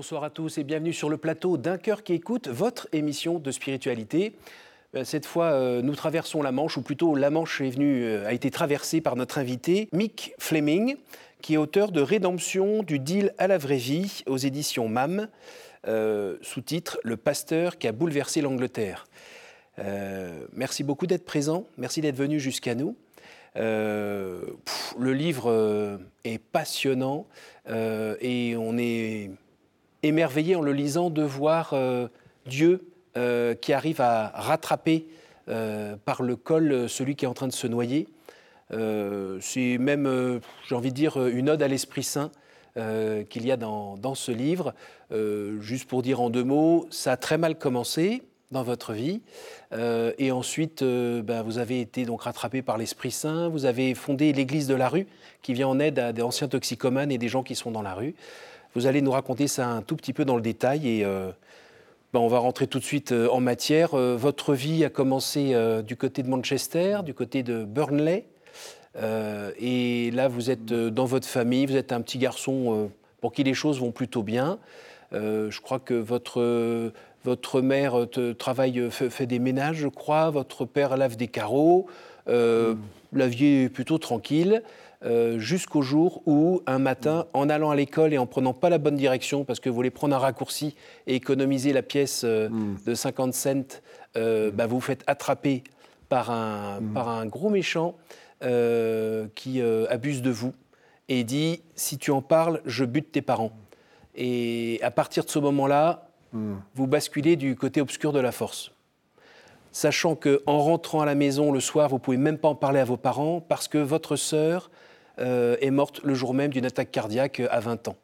Bonsoir à tous et bienvenue sur le plateau d'un cœur qui écoute votre émission de spiritualité. Euh, cette fois, euh, nous traversons la Manche, ou plutôt la Manche est venue, euh, a été traversée par notre invité, Mick Fleming, qui est auteur de Rédemption du deal à la vraie vie aux éditions MAM, sous-titre Le pasteur qui a bouleversé l'Angleterre. merci beaucoup d'être présent, merci d'être venu jusqu'à nous. le livre est passionnant et on est émerveillé en le lisant de voir Dieu euh, qui arrive à rattraper euh, par le col euh, celui qui est en train de se noyer. c'est même, j'ai envie de dire, une ode à l'Esprit Saint qu'il y a dans, ce livre. juste pour dire en deux mots, ça a très mal commencé dans votre vie. et ensuite, ben, vous avez été donc rattrapé par l'Esprit Saint. Vous avez fondé l'Église de la rue, qui vient en aide à des anciens toxicomanes et des gens qui sont dans la rue. Vous allez nous raconter ça un tout petit peu dans le détail et ben, on va rentrer tout de suite euh, en matière. Euh, votre vie a commencé euh, du côté de Manchester, du côté de Burnley. et là, vous êtes dans votre famille, vous êtes un petit garçon pour qui les choses vont plutôt bien. je crois que votre, votre mère travaille, fait, des ménages, je crois. Votre père lave des carreaux. Mm. La vie est plutôt tranquille. Euh, jusqu'au jour où, un matin, en allant à l'école et en prenant pas la bonne direction, parce que vous voulez prendre un raccourci et économiser la pièce euh, hmm. de 50 cents, euh, bah, vous vous faites attraper par un, hmm. par un gros méchant qui abuse de vous et dit si tu en parles, je bute tes parents. Et à partir de ce moment-là, hmm. vous basculez du côté obscur de la force sachant que en rentrant à la maison le soir, vous pouvez même pas en parler à vos parents parce que votre sœur euh, est morte le jour même d'une attaque cardiaque à 20 ans.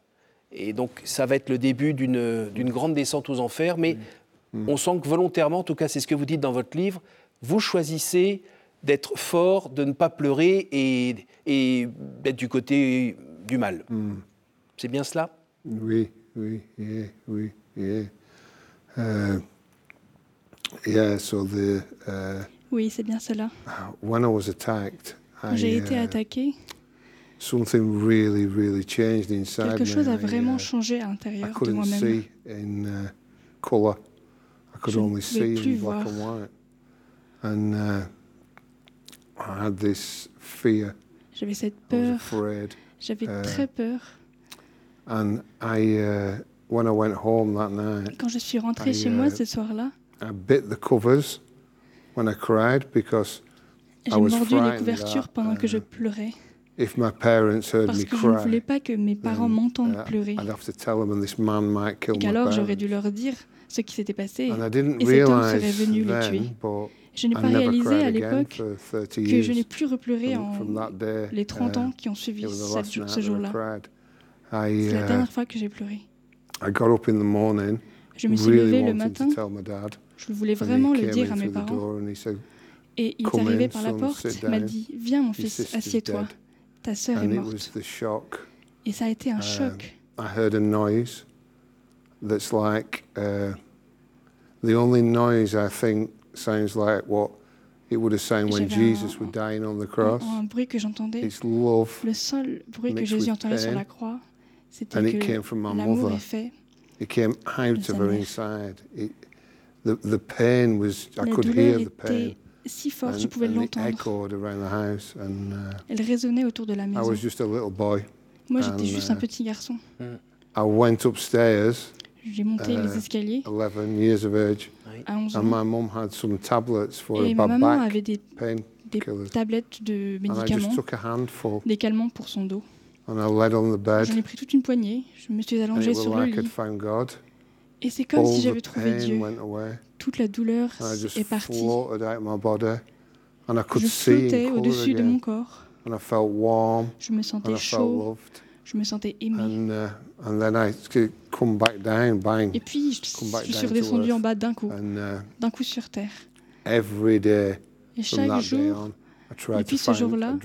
Et donc ça va être le début d'une grande descente aux enfers, mais mm. on sent que volontairement, en tout cas c'est ce que vous dites dans votre livre, vous choisissez d'être fort, de ne pas pleurer et, et d'être du côté du mal. Mm. C'est bien cela? Oui, oui, yeah, oui, yeah. Uh, yeah so the, uh, oui, c'est bien cela. When I was attacked, J'ai été uh, attaqué. Quelque chose a vraiment uh, changé à l'intérieur de moi-même. See in color. I could Je only see in black voir. and white. And uh, I had this fear. J'avais cette peur. J'avais uh, très peur. And I, uh, when I went home that night, quand je suis rentré I, chez moi ce soir-là, I bit the covers when I cried because J'ai mordu les couvertures pendant que je pleurais. If my parents heard Parce me que je ne voulais pas que mes parents m'entendent pleurer. I'd have to tell them and this man might kill Et qu'alors j'aurais dû leur dire ce qui s'était passé et cet homme serait venu les tuer. Je n'ai pas réalisé à l'époque que je n'ai plus repleuré en les 30 ans qui ont suivi ce jour-là. C'est la uh, dernière fois que j'ai pleuré. Je me suis levé le matin. Je voulais vraiment le dire à mes parents. Et il est arrivé par la porte, m'a dit Viens, mon fils, assieds-toi ta sœur est morte. Et ça a été un um, choc. I heard a noise that's like uh, the only noise I think sounds like what it would have sounded when Jesus was dying on the cross. Un, un bruit que j'entendais. It's love. Le seul bruit que Jésus entendait sur la croix, c'était que l'amour est fait. It came out of her inside. It, the, the pain was, I could hear the pain si fort, je pouvais l'entendre. Uh, Elle résonnait autour de la maison. Moi, j'étais juste un uh, petit garçon. J'ai monté les uh, escaliers à 11 ans. Et ma maman avait des, des tablettes de médicaments, des calmants pour son dos. J'en ai pris toute une poignée. Je me suis allongée sur le lit. Et c'est comme si j'avais trouvé Dieu. Toute la douleur est partie. Je flottais au-dessus de mon corps. Je me sentais chaud. Je me sentais aimé. Et puis, je, suis redescendu en bas d'un coup, uh, d'un coup sur terre. Et chaque jour, depuis ce jour-là,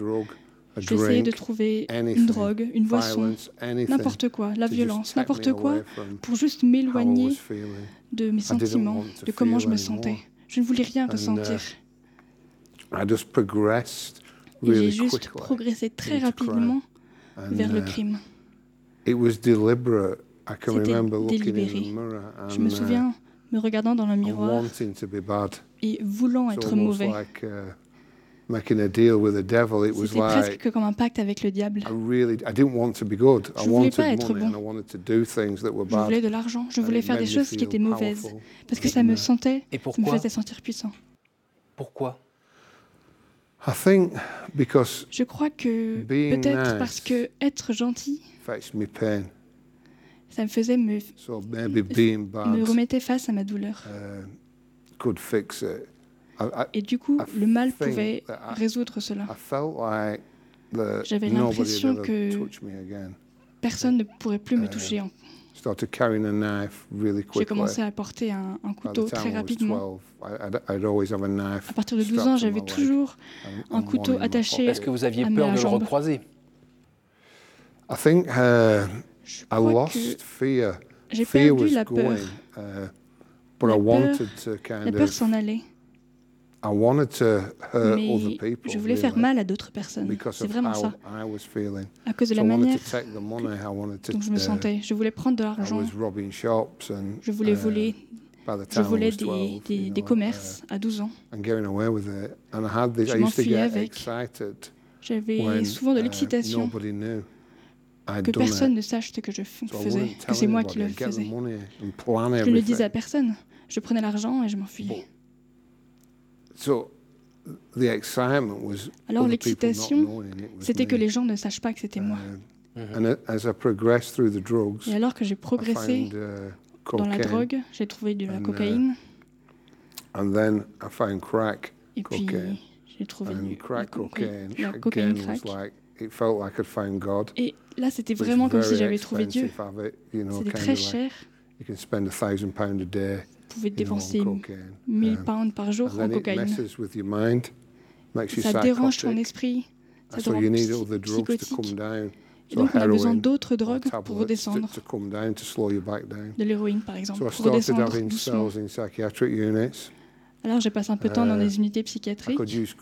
J'essayais de trouver une drogue, une boisson, n'importe quoi, la violence, n'importe quoi, pour juste m'éloigner de mes sentiments, de comment je me sentais. Je ne voulais rien uh, ressentir. J'ai juste progressé très rapidement vers le uh, crime. C'était délibéré. Je me uh, souviens me regardant dans le miroir et voulant être mauvais. C'était presque comme un pacte avec le diable. Je ne voulais pas être bon. Je voulais de l'argent. Je voulais faire des choses qui étaient mauvaises parce que ça me sentait, ça me faisait sentir puissant. Pourquoi? Je crois que peut-être parce que être gentil, ça me faisait me, me remettait face à ma douleur. Uh, et du coup, le mal pouvait résoudre cela. J'avais l'impression que personne ne pourrait plus me toucher. J'ai commencé à porter un, un couteau très rapidement. À partir de 12 ans, j'avais toujours un couteau attaché Est-ce que vous aviez peur de le recroiser? Uh, Je crois que j'ai perdu la peur. Uh, la peur, la peur s'en allait. Mais je voulais faire mal à d'autres personnes. C'est vraiment ça. À cause de la manière dont je me sentais. Je voulais prendre de l'argent. Je voulais uh, voler. Je volais des, des, des commerces à 12 ans. Je m'enfuyais avec. J'avais souvent de uh, l'excitation que personne ne sache ce que je faisais, que c'est moi qui le faisais. Je ne le disais à personne. Je prenais l'argent et je m'enfuyais. Alors l'excitation, c'était que les gens ne sachent pas que c'était moi. Uh, Et alors que j'ai progressé uh, dans la drogue, j'ai trouvé de la uh, cocaïne. Et puis j'ai trouvé du, crack cocaine, la cocaïne crack. Et là, c'était vraiment comme si j'avais trouvé Dieu. C'était très cher pouvez dépenser 1000 pounds par jour en cocaïne. Ça dérange ton esprit, ça te rend psychotique. Et donc, on a besoin d'autres drogues pour redescendre. De l'héroïne, par exemple, pour redescendre doucement. Alors, j'ai passé un peu de temps dans des unités psychiatriques. Je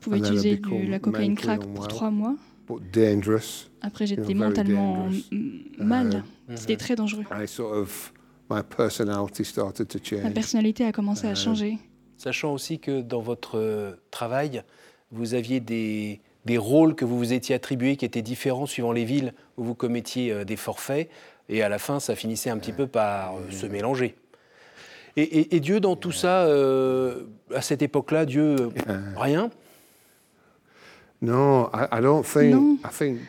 pouvais utiliser de la cocaïne crack pour trois mois. Après, j'étais mentalement mal. C'était très dangereux. Ma personnalité a commencé à uh, changer. Sachant aussi que dans votre euh, travail, vous aviez des, des rôles que vous vous étiez attribués qui étaient différents suivant les villes où vous commettiez euh, des forfaits, et à la fin, ça finissait un petit peu par euh, se mélanger. Et, Dieu, dans tout ça, à cette époque-là, Dieu, rien? Non, I, don't think. Non. I think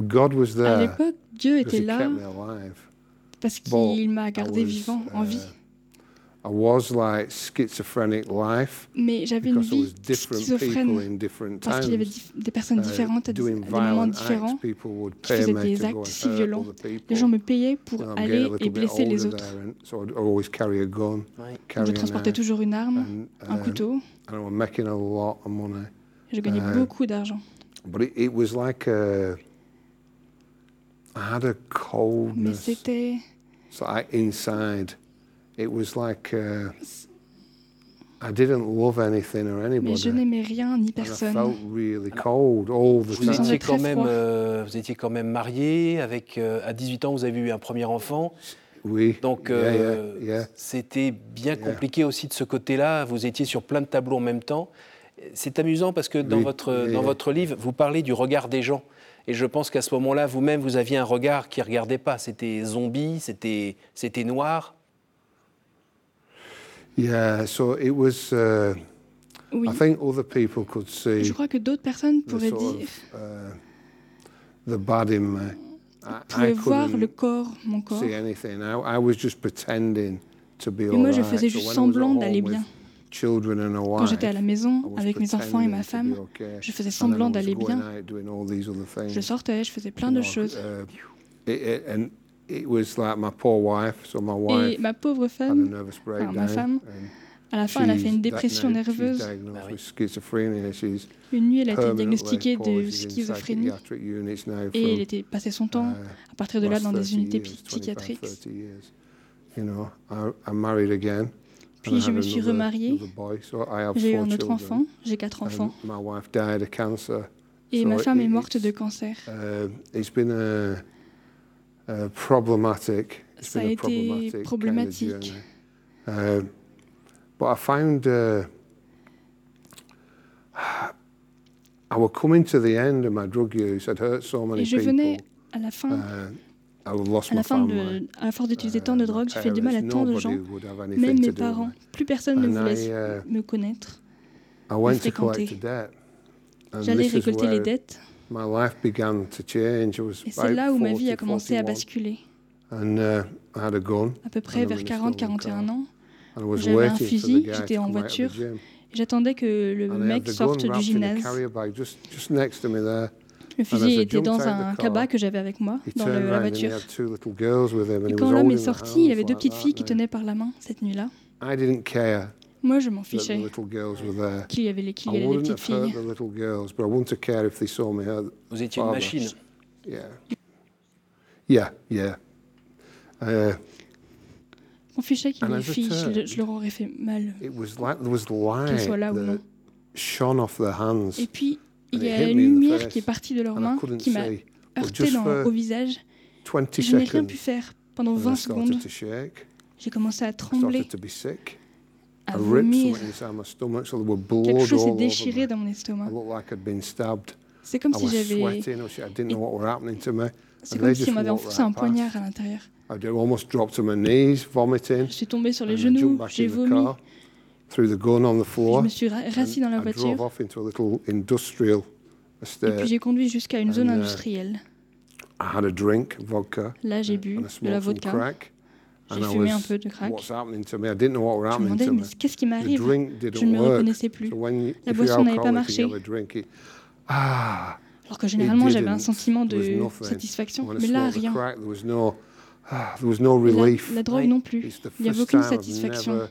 God was there. À l'époque, Dieu était là parce qu'il m'a gardé vivant, en vie. Uh, Mais j'avais une vie schizophrène parce qu'il y avait des personnes uh, différentes à des, moments différents qui faisaient des actes si violents. Les gens me payaient pour aller et blesser les autres. je transportais toujours une arme, un couteau. Je gagnais uh, beaucoup d'argent. Mais c'était. So I, inside, it was like uh, I didn't love anything or anybody. Mais je n'aimais rien ni personne. And I felt really cold all the vous Étiez quand même, euh, vous étiez quand même marié. Avec, euh, à 18 ans, vous avez eu un premier enfant. Oui. Donc, euh, yeah, yeah, yeah. c'était bien compliqué aussi de ce côté-là. Vous étiez sur plein de tableaux en même temps. C'est amusant parce que dans, oui, votre, dans votre livre, vous parlez du regard des gens. Et je pense qu'à ce moment-là, vous-même, vous aviez un regard qui ne regardait pas. C'était zombie, c'était, c'était noir. Yeah, so it was. Uh, oui. I think other people could see. Je crois que d'autres personnes pourraient dire. uh, the bad in me. pouvaient voir le corps, mon corps. See anything. I, I was just pretending to be Et moi, je faisais juste semblant d'aller bien. Quand j'étais à la maison avec mes enfants et ma femme, je faisais semblant d'aller bien. Je sortais, je faisais plein de choses. Uh, et ma pauvre femme, enfin, ma femme, à la fin, elle a fait une dépression nerveuse. Une nuit, elle a été diagnostiquée de schizophrénie et elle était passée son temps, uh, à partir de là, dans des unités psychiatriques. Puis je me suis remariée. J'ai eu un autre enfant. J'ai quatre enfants. Et ma femme est morte de cancer. Uh, uh, Ça a, été problématique. Uh, but I found uh, I was coming to the end of my drug use. I'd hurt so many Et je venais à la fin. À la fin de, à force d'utiliser tant de uh, drogue, j'ai fait du mal à tant de gens, même mes parents. Plus personne ne voulait uh, me connaître, me fréquenter. J'allais récolter les dettes. Et c'est là où ma vie a commencé à basculer. Uh, à peu près vers 40-41 ans, j'avais un fusil, j'étais en voiture, j'attendais que le mec sorte du gymnase. Le fusil était dans un cabas que j'avais avec moi, dans le, la voiture. Et quand l'homme est sorti, il avait deux petites filles qui tenaient par la main cette nuit-là. Moi, je m'en fichais qu'il y avait les, qu'il y avait les petites filles. Vous étiez une machine. Yeah. Yeah, yeah. Uh, m'en fichais qu'il y ait les filles, je, je, leur aurais fait mal. Qu'elles soient là ou non. Et puis, il y a une lumière qui est partie de leurs mains, qui m'a heurté dans, au visage. Je n'ai rien pu faire pendant 20 secondes. J'ai commencé à trembler, à vomir. Quelque chose s'est déchiré dans mon estomac. C'est comme si j'avais... C'est comme si on m'avait enfoncé un poignard à l'intérieur. Je suis tombé sur les genoux, j'ai vomi. Je me suis rassis dans la voiture. Et puis j'ai conduit jusqu'à une zone uh, industrielle. Là, j'ai bu de la vodka. J'ai fumé un peu de crack. Je me demandais, mais qu'est-ce qui m'arrive? Je ne me reconnaissais plus. La boisson n'avait pas marché. Ah, Alors que généralement, j'avais un sentiment de satisfaction. Mais là, rien. Ah, la, drogue non plus. Il n'y avait aucune satisfaction.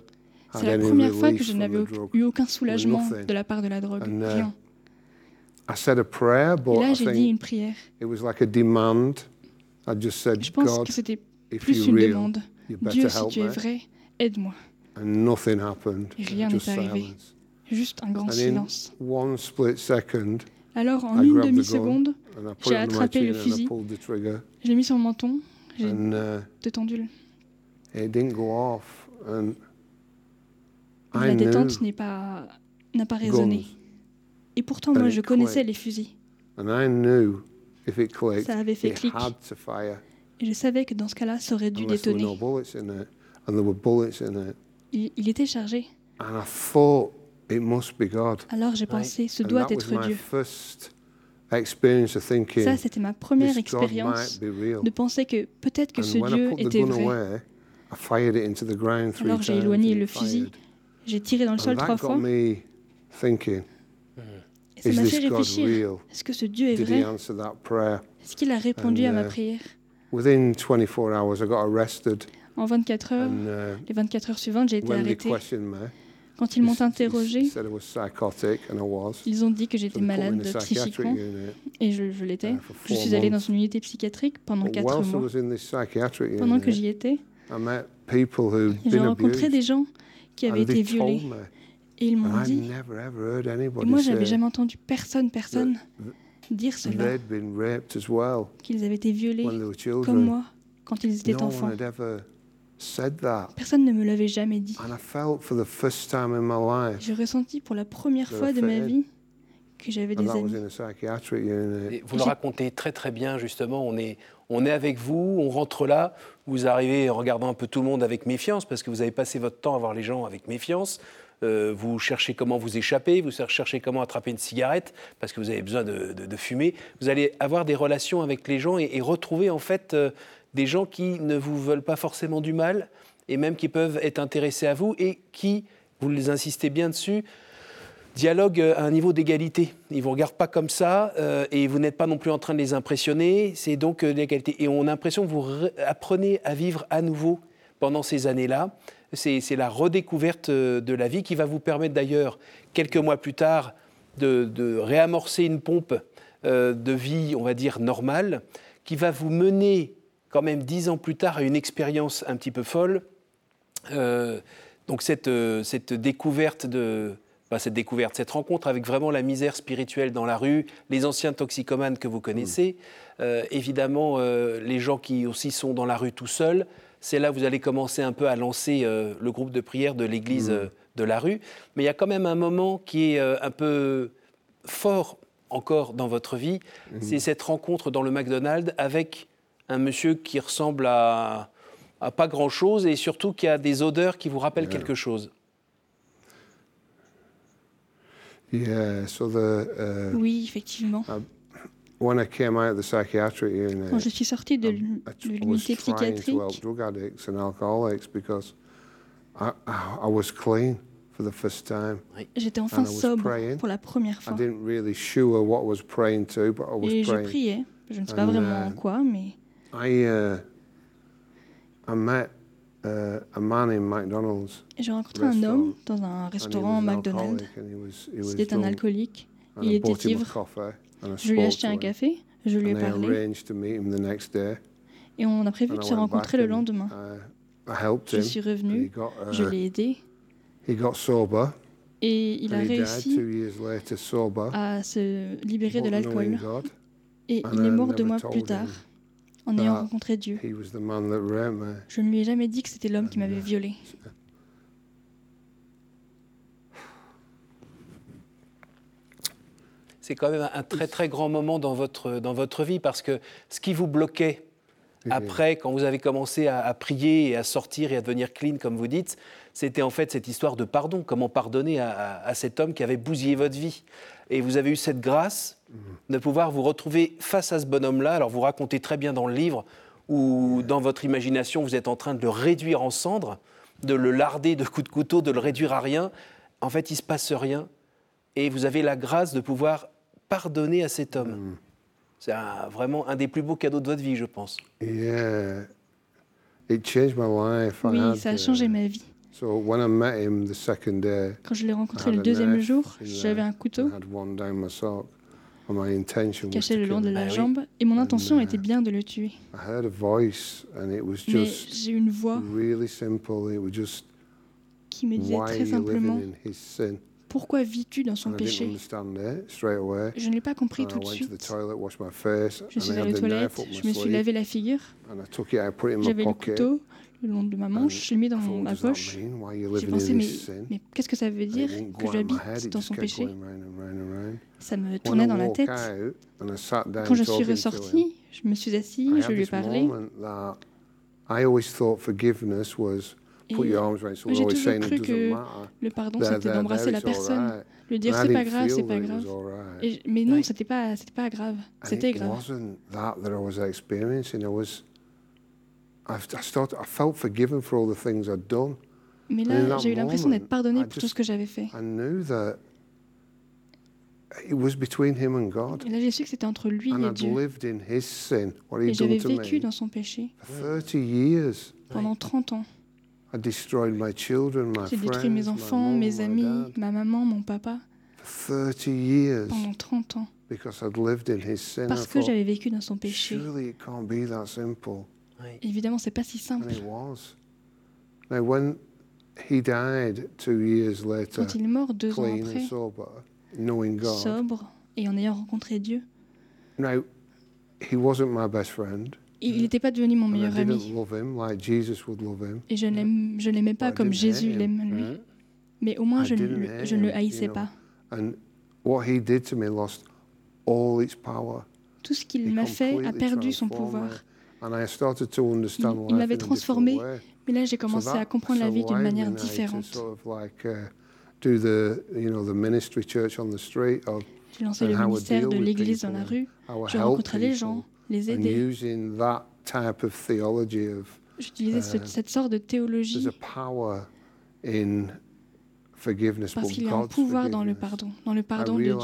C'est la première fois que je n'avais eu aucun soulagement de la part de la drogue. Uh, Rien. Et là, j'ai dit une prière. Je pense que c'était plus une demande. Dieu, si tu es vrai, aide-moi. Et rien n'est arrivé. Juste un grand silence. Alors, en une demi-seconde, j'ai attrapé le fusil, je l'ai mis sur mon menton, j'ai uh, détendu. La détente n'a pas, pas résonné. Et pourtant, moi, je connaissais les fusils. Ça avait fait clic. Et je savais que dans ce cas-là, ça aurait dû détonner. Il, il était chargé. Alors j'ai pensé, ce doit être Dieu. Ça, c'était ma première expérience de penser que peut-être que ce Dieu était vrai. Alors j'ai éloigné le fusil, j'ai tiré dans le sol trois fois. Et ça m'a fait réfléchir. Est-ce que ce Dieu est vrai? Est-ce qu'il a répondu à ma uh, prière? En 24 heures, uh, les 24 heures suivantes, j'ai été arrêté. Quand ils m'ont interrogé, ils ont dit que j'étais malade psychiquement, et je, je l'étais. Uh, je suis allé dans une unité psychiatrique pendant 4 mois. Pendant que j'y étais, j'ai rencontré des gens qui avaient été violés. Et ils m'ont dit, et moi j'avais jamais entendu personne, personne dire cela, qu'ils avaient été violés comme moi quand ils étaient enfants. Personne ne me l'avait jamais dit. J'ai ressenti pour la première fois de ma vie que j'avais des amis. vous le racontez très très bien justement. On est, on est avec vous, on rentre là, vous arrivez en regardant un peu tout le monde avec méfiance parce que vous avez passé votre temps à voir les gens avec méfiance. Euh, vous cherchez comment vous échapper, vous cherchez comment attraper une cigarette parce que vous avez besoin de, fumer. Vous allez avoir des relations avec les gens et, retrouver en fait euh, des gens qui ne vous veulent pas forcément du mal et même qui peuvent être intéressés à vous et qui, vous les insistez bien dessus, dialoguent à un niveau d'égalité. Ils ne vous regardent pas comme ça euh, et vous n'êtes pas non plus en train de les impressionner. C'est donc l'égalité. Et on a l'impression que vous apprenez à vivre à nouveau pendant ces années-là c'est la redécouverte euh, de la vie qui va vous permettre d'ailleurs, quelques mois plus tard, de, réamorcer une pompe euh, de vie, on va dire, normale, qui va vous mener quand même dix ans plus tard à une expérience un petit peu folle. Euh, donc cette, découverte de, pas cette découverte, cette rencontre avec vraiment la misère spirituelle dans la rue, les anciens toxicomanes que vous connaissez, mm. euh, évidemment euh, les gens qui aussi sont dans la rue tout seuls. C'est là que vous allez commencer un peu à lancer euh, le groupe de prière de l'église mm. de la rue. Mais il y a quand même un moment qui est un peu fort encore dans votre vie, mm. c'est cette rencontre dans le McDonald's avec un monsieur qui ressemble à, pas grand-chose et surtout qui a des odeurs qui vous rappellent quelque chose. Yeah, so the, uh, oui, effectivement. Uh, when I came out of the psychiatric unit, Quand je suis sorti de l'unité psychiatrique, drug addicts and alcoholics because I, I was clean for the first time. J'étais enfin sobre praying. pour la première fois. I didn't really sure what I was praying to, but I was Et praying. je priais. Je ne sais pas vraiment uh, quoi, mais. I, uh, I met Uh, j'ai rencontré un homme dans un restaurant McDonald's. C'était un alcoolique. Il était ivre. Je lui ai acheté un café. Je lui ai parlé. Et on a prévu de se rencontrer le lendemain. Je suis revenu. Je uh, l'ai aidé. Et il a réussi à se libérer de l'alcool. Et il est mort deux mois plus tard en ayant rencontré Dieu. Je ne lui ai jamais dit que c'était l'homme qui m'avait violé. C'est quand même un très très grand moment dans votre, dans votre vie parce que ce qui vous bloquait après, quand vous avez commencé à, prier et à sortir et à devenir clean, comme vous dites, c'était en fait cette histoire de pardon. Comment pardonner à, à cet homme qui avait bousillé votre vie Et vous avez eu cette grâce de pouvoir vous retrouver face à ce bonhomme-là. Alors vous racontez très bien dans le livre où dans votre imagination vous êtes en train de le réduire en cendres, de le larder de coups de couteau, de le réduire à rien. En fait, il se passe rien et vous avez la grâce de pouvoir pardonner à cet homme. Mm. C'est vraiment un des plus beaux cadeaux de votre vie, je pense. Yeah. It changed my life. Oui, ça a changé ma vie. So when I met him the second day, Quand je l'ai rencontré le deuxième jour, j'avais un couteau caché le long de la ah jambe et mon intention était bien de le tuer. Mais j'ai une voix qui me disait très simplement pourquoi vis-tu dans son péché? Je ne l'ai pas compris tout de suite. Je suis allé aux toilettes, je me suis lavé la figure, j'avais le couteau, le long de ma manche, je l'ai mis dans ma poche. J'ai pensé, mais, mais qu'est-ce que ça veut dire que j'habite dans son péché? Ça me tournait dans la tête. Quand je suis ressorti, je me suis assis, je lui ai parlé. J'ai toujours cru que le pardon, c'était d'embrasser la personne, le dire c'est pas grave, c'est pas grave. Et, mais non, c'était pas, c'était pas grave, c'était grave. Mais là, j'ai eu l'impression d'être pardonné pour tout ce que j'avais fait. Et là, j'ai su que c'était entre lui et Dieu. Et j'avais vécu dans son péché. pendant 30 ans. J'ai détruit mes enfants, mes amis, ma maman, mon papa. Pendant 30 ans. Parce que j'avais vécu dans son péché. Évidemment, c'est pas si simple. Quand il est mort deux ans après, sobre et en ayant rencontré Dieu, il n'était pas devenu mon meilleur ami. Et je ne l'aimais pas comme Jésus l'aime lui. Mais au moins, je, ne, je ne le haïssais pas. Tout ce qu'il m'a fait a perdu son pouvoir. Il, m'avait transformé, mais là j'ai commencé à comprendre la vie d'une manière différente. J'ai lancé le ministère de l'Église dans la rue. Je rencontrais les gens, les aider. J'utilisais uh, cette sorte de théologie parce qu'il y a un pouvoir dans le pardon, dans le pardon de Dieu.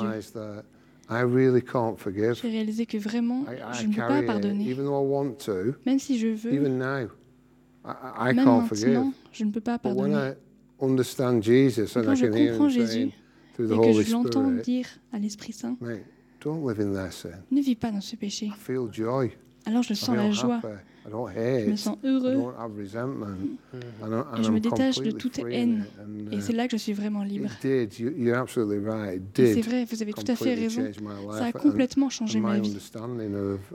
J'ai réalisé que vraiment, je ne peux pas pardonner. Même si je veux, même maintenant, je ne peux pas pardonner. Mais quand je comprends Jésus et que je l'entends dire à l'Esprit Saint, ne vis pas dans ce péché. Alors je sens la joie, je me sens heureux. Et je me détache de toute haine. Et c'est là que je suis vraiment libre. Et c'est vrai, vous avez tout à fait raison. Ça a complètement changé ma vie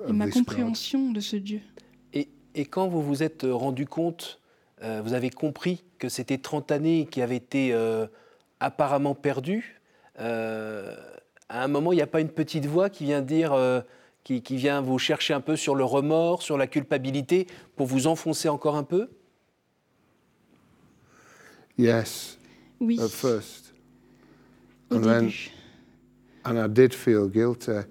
et ma compréhension de ce Dieu. Et, et quand vous vous êtes rendu compte, euh, vous avez compris que c'était 30 années qui avaient été euh, apparemment perdues, euh, à un moment, il n'y a pas une petite voix qui vient dire qui, qui, vient vous chercher un peu sur le remords, sur la culpabilité, pour vous enfoncer encore un peu? Yes. Oui. At first. Au and début. Then, and I did feel guilty.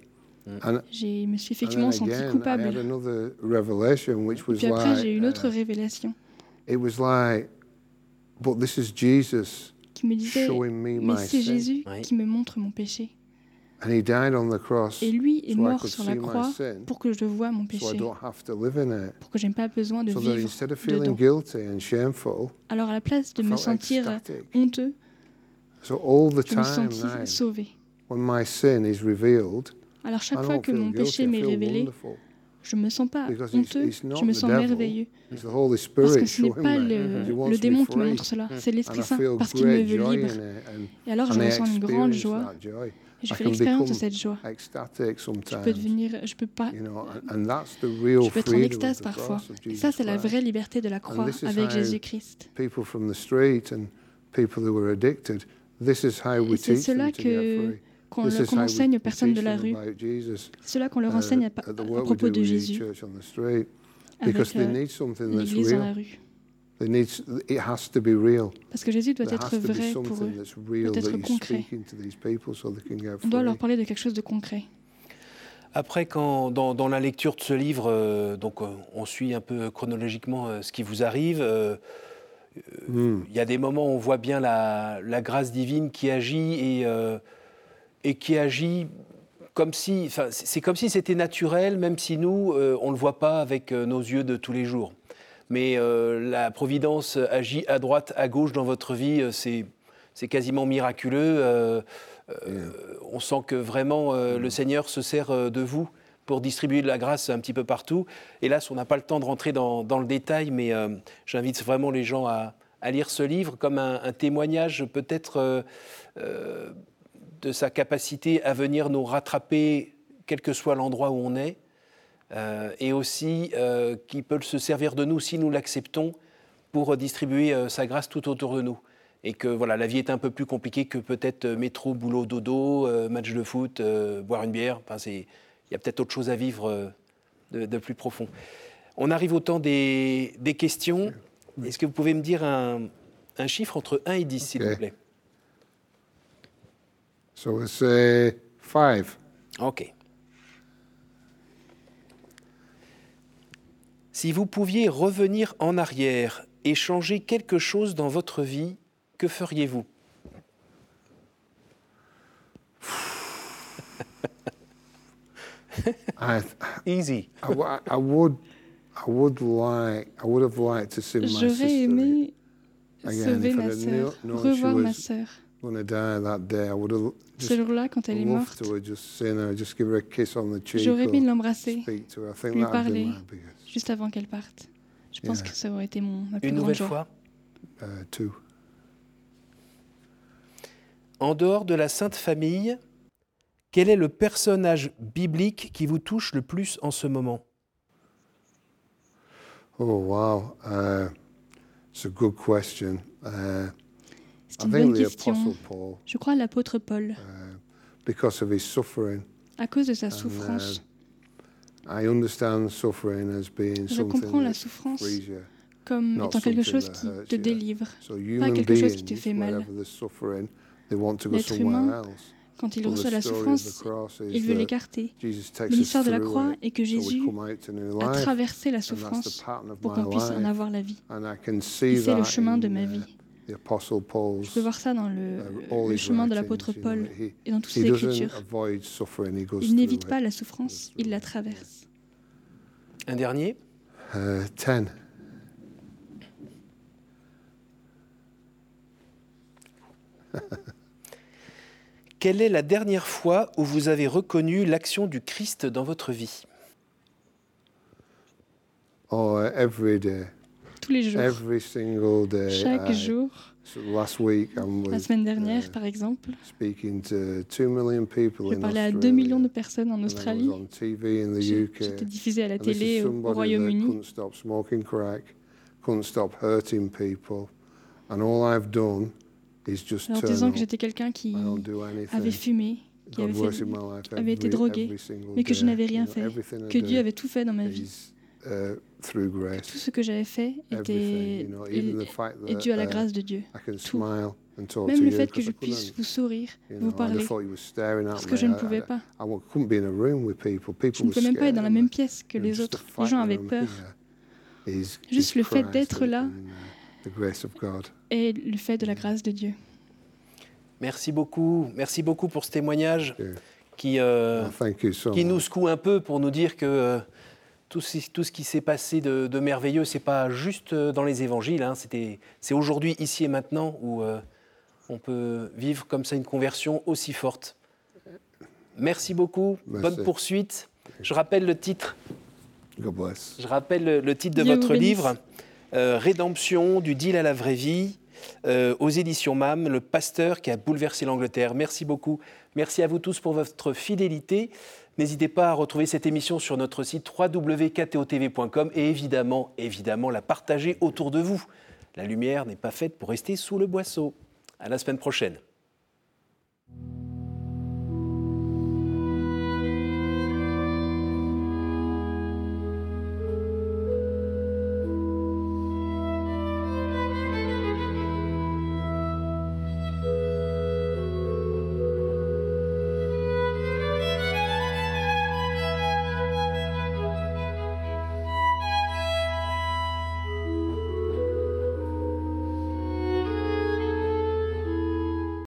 Mm. Je me suis effectivement senti coupable. I had another revelation, which was Puis après, like, j'ai eu une autre uh, révélation. It was like, but this is Jesus qui me disait, me mais c'est Jésus oui. qui me montre mon péché. Et lui est mort sur la croix pour que je vois mon péché, so pour que je n'ai pas besoin de vivre dedans. Alors à la place de me sentir honteux, so all the je me time, sentis sauvé. when my sin is revealed, Alors chaque fois que mon péché m'est révélé, je ne me sens pas honteux, je me sens merveilleux. Parce que ce n'est pas le, le démon qui me montre cela, c'est l'Esprit Saint, parce qu'il me veut libre. Et alors je ressens une grande joie. Je fais l'expérience de cette joie. Je peux devenir, je peux pas, je peux être en extase parfois. Et ça, c'est la vraie liberté de la croix avec Jésus-Christ. Et c'est cela que qu'on enseigne aux personnes de la rue. C'est cela qu'on leur uh, enseigne à, à propos de Jésus avec euh, l'Église dans la rue. Parce que Jésus doit être vrai pour eux, doit être concret. On doit leur parler de quelque chose de concret. Après, quand, dans, dans, la lecture de ce livre, euh, donc, euh, on suit un peu chronologiquement euh, ce qui vous arrive. Euh, hmm. Il y a des moments où on voit bien la, la grâce divine qui agit et, euh, et qui agit comme si, c'est comme si c'était naturel, même si nous, euh, on ne le voit pas avec nos yeux de tous les jours mais euh, la Providence agit à droite, à gauche dans votre vie, euh, c'est quasiment miraculeux. Euh, on sent que vraiment le Seigneur se sert de vous pour distribuer de la grâce un petit peu partout. Hélas, on n'a pas le temps de rentrer dans, le détail, mais j'invite vraiment les gens à, lire ce livre comme un, témoignage peut-être de sa capacité à venir nous rattraper, quel que soit l'endroit où on est, et aussi euh, qui peut se servir de nous si nous l'acceptons pour distribuer euh, sa grâce tout autour de nous. Et que voilà, la vie est un peu plus compliquée que peut-être métro, boulot, dodo, match de foot, boire une bière. Enfin, il y a peut-être autre chose à vivre de, de, plus profond. On arrive au temps des, des questions. Est-ce que vous pouvez me dire un, un chiffre entre 1 et 10, s'il vous plaît? So say 5. OK. Si vous pouviez revenir en arrière et changer quelque chose dans votre vie, que feriez-vous? Easy. J'aurais aimé sauver ma sœur, revoir ma sœur. Ce jour-là, quand elle est morte, j'aurais aimé l'embrasser, lui parler, juste avant qu'elle parte. Je pense que ça aurait été mon, ma plus Une grande nouvelle joie. fois uh, En dehors de la Sainte Famille, quel est le personnage biblique qui vous touche le plus en ce moment? Oh, wow. Uh, it's a good question. Uh, C'est une bonne question. Je crois l'apôtre Paul. Uh, because of his suffering. À cause de sa souffrance. And, uh, je comprends la souffrance comme étant quelque chose qui te délivre, pas quelque chose qui te fait mal. L'être humain, quand il reçoit la souffrance, il veut l'écarter. Mais l'histoire de la croix est que Jésus a traversé la souffrance pour qu'on puisse en avoir la vie. Et c'est le chemin de ma vie. Je peux voir ça dans le, uh, le chemin de l'apôtre Paul et dans toutes ses écritures. Il n'évite pas la souffrance, il la traverse. Un dernier? Uh, Ten. Quelle est la dernière fois où vous avez reconnu l'action du Christ dans votre vie? Oh, every day. Tous les jours. Every single day. Chaque jour. last week, La semaine dernière, uh, par exemple, speaking to 2 million people j'ai parlé à 2 millions de personnes en Australie. J'étais diffusé à la télé au Royaume-Uni. couldn't stop hurting people. And all I've done is just Alors, disant que j'étais quelqu'un qui avait fumé, qui avait, fait, avait été drogué, mais que je n'avais rien fait, que Dieu avait tout fait dans ma vie. Uh, tout ce que j'avais fait était et, dû à la uh, grâce de Dieu. Tout. Même le fait que je puisse vous sourire, vous parler, parce que je ne pouvais pas. Je ne pouvais même pas être dans la même pièce que les autres. Les gens avaient peur. Juste le fait d'être là et le fait de la grâce de Dieu. Merci beaucoup. Merci beaucoup pour ce témoignage qui, euh, qui nous secoue un peu pour nous dire que euh, tout, tout, ce qui s'est passé de, de merveilleux, c'est pas juste euh, dans les évangiles. Hein, c'est aujourd'hui, ici et maintenant, où on peut vivre comme ça une conversion aussi forte. Merci beaucoup. Bonne poursuite. Je rappelle le titre je rappelle le, titre de votre livre, euh, Rédemption du deal à la vraie vie, euh, aux éditions MAM, le pasteur qui a bouleversé l'Angleterre. Merci beaucoup. Merci à vous tous pour votre fidélité. N'hésitez pas à retrouver cette émission sur notre site www.ktotv.com et évidemment, évidemment, la partager autour de vous. La lumière n'est pas faite pour rester sous le boisseau. À la semaine prochaine.